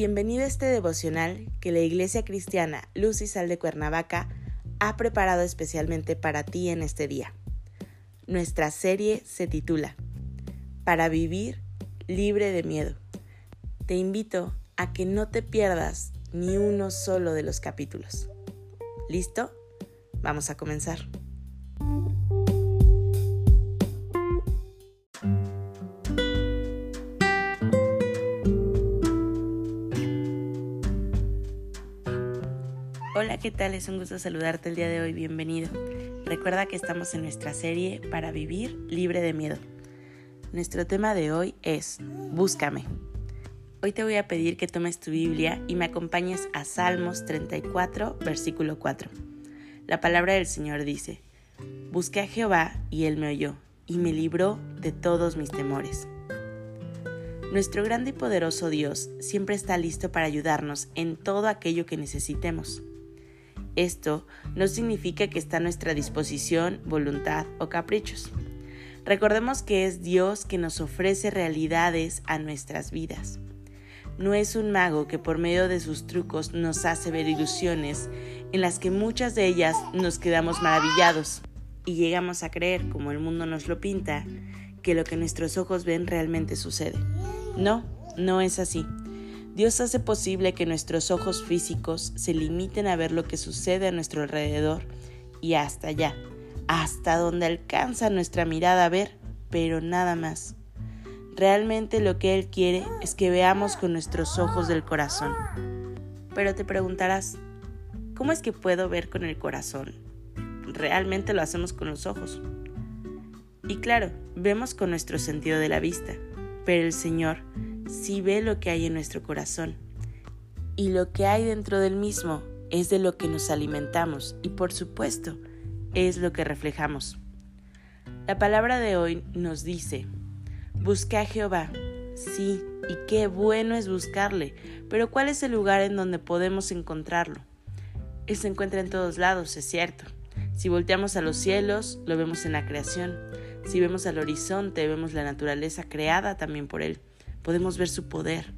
Bienvenido a este devocional que la Iglesia Cristiana Luz y Sal de Cuernavaca ha preparado especialmente para ti en este día. Nuestra serie se titula Para vivir libre de miedo. Te invito a que no te pierdas ni uno solo de los capítulos. ¿Listo? Vamos a comenzar. Hola, ¿qué tal? Es un gusto saludarte el día de hoy, bienvenido. Recuerda que estamos en nuestra serie para vivir libre de miedo. Nuestro tema de hoy es Búscame. Hoy te voy a pedir que tomes tu Biblia y me acompañes a Salmos 34, versículo 4. La palabra del Señor dice, Busqué a Jehová y él me oyó y me libró de todos mis temores. Nuestro grande y poderoso Dios siempre está listo para ayudarnos en todo aquello que necesitemos. Esto no significa que está a nuestra disposición, voluntad o caprichos. Recordemos que es Dios que nos ofrece realidades a nuestras vidas. No es un mago que por medio de sus trucos nos hace ver ilusiones en las que muchas de ellas nos quedamos maravillados y llegamos a creer, como el mundo nos lo pinta, que lo que nuestros ojos ven realmente sucede. No, no es así. Dios hace posible que nuestros ojos físicos se limiten a ver lo que sucede a nuestro alrededor y hasta allá, hasta donde alcanza nuestra mirada a ver, pero nada más. Realmente lo que Él quiere es que veamos con nuestros ojos del corazón. Pero te preguntarás, ¿cómo es que puedo ver con el corazón? Realmente lo hacemos con los ojos. Y claro, vemos con nuestro sentido de la vista, pero el Señor si ve lo que hay en nuestro corazón. Y lo que hay dentro del mismo es de lo que nos alimentamos y por supuesto es lo que reflejamos. La palabra de hoy nos dice, busca a Jehová. Sí, y qué bueno es buscarle, pero ¿cuál es el lugar en donde podemos encontrarlo? Él se encuentra en todos lados, es cierto. Si volteamos a los cielos, lo vemos en la creación. Si vemos al horizonte, vemos la naturaleza creada también por Él podemos ver su poder.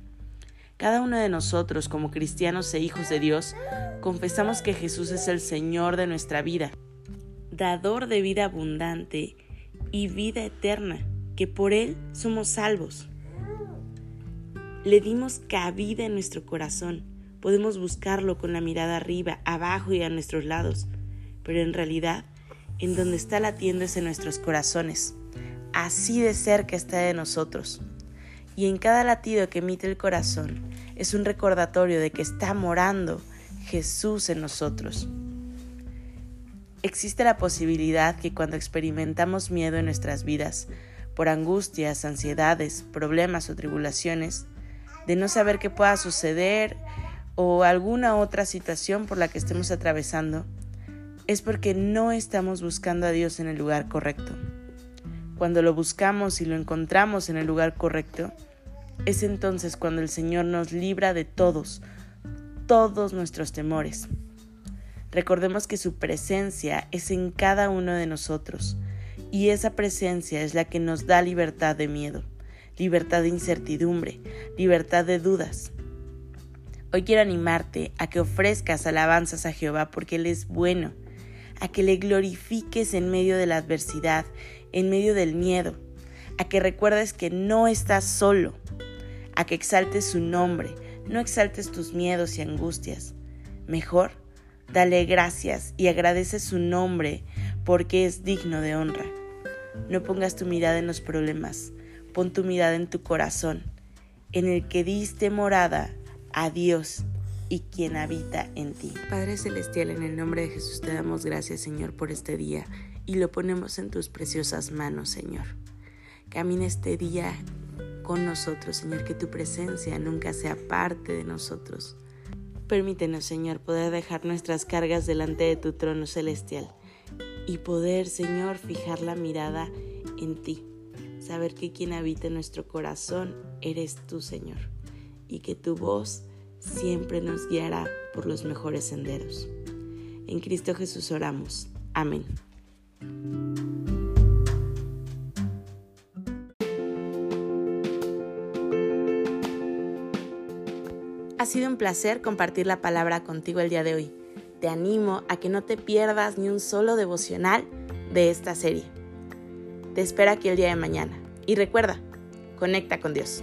Cada uno de nosotros, como cristianos e hijos de Dios, confesamos que Jesús es el Señor de nuestra vida, dador de vida abundante y vida eterna, que por Él somos salvos. Le dimos cabida en nuestro corazón. Podemos buscarlo con la mirada arriba, abajo y a nuestros lados, pero en realidad, en donde está latiendo es en nuestros corazones. Así de cerca está de nosotros y en cada latido que emite el corazón es un recordatorio de que está morando Jesús en nosotros. Existe la posibilidad que cuando experimentamos miedo en nuestras vidas, por angustias, ansiedades, problemas o tribulaciones, de no saber qué pueda suceder o alguna otra situación por la que estemos atravesando, es porque no estamos buscando a Dios en el lugar correcto. Cuando lo buscamos y lo encontramos en el lugar correcto, es entonces cuando el Señor nos libra de todos, todos nuestros temores. Recordemos que su presencia es en cada uno de nosotros y esa presencia es la que nos da libertad de miedo, libertad de incertidumbre, libertad de dudas. Hoy quiero animarte a que ofrezcas alabanzas a Jehová porque Él es bueno, a que le glorifiques en medio de la adversidad en medio del miedo, a que recuerdes que no estás solo, a que exaltes su nombre, no exaltes tus miedos y angustias. Mejor, dale gracias y agradece su nombre porque es digno de honra. No pongas tu mirada en los problemas, pon tu mirada en tu corazón, en el que diste morada a Dios y quien habita en ti. Padre Celestial, en el nombre de Jesús te damos gracias, Señor, por este día y lo ponemos en tus preciosas manos, Señor. Camina este día con nosotros, Señor, que tu presencia nunca sea parte de nosotros. Permítenos, Señor, poder dejar nuestras cargas delante de tu trono celestial y poder, Señor, fijar la mirada en ti. Saber que quien habita en nuestro corazón eres tú, Señor, y que tu voz siempre nos guiará por los mejores senderos. En Cristo Jesús oramos. Amén. Ha sido un placer compartir la palabra contigo el día de hoy. Te animo a que no te pierdas ni un solo devocional de esta serie. Te espero aquí el día de mañana. Y recuerda, conecta con Dios.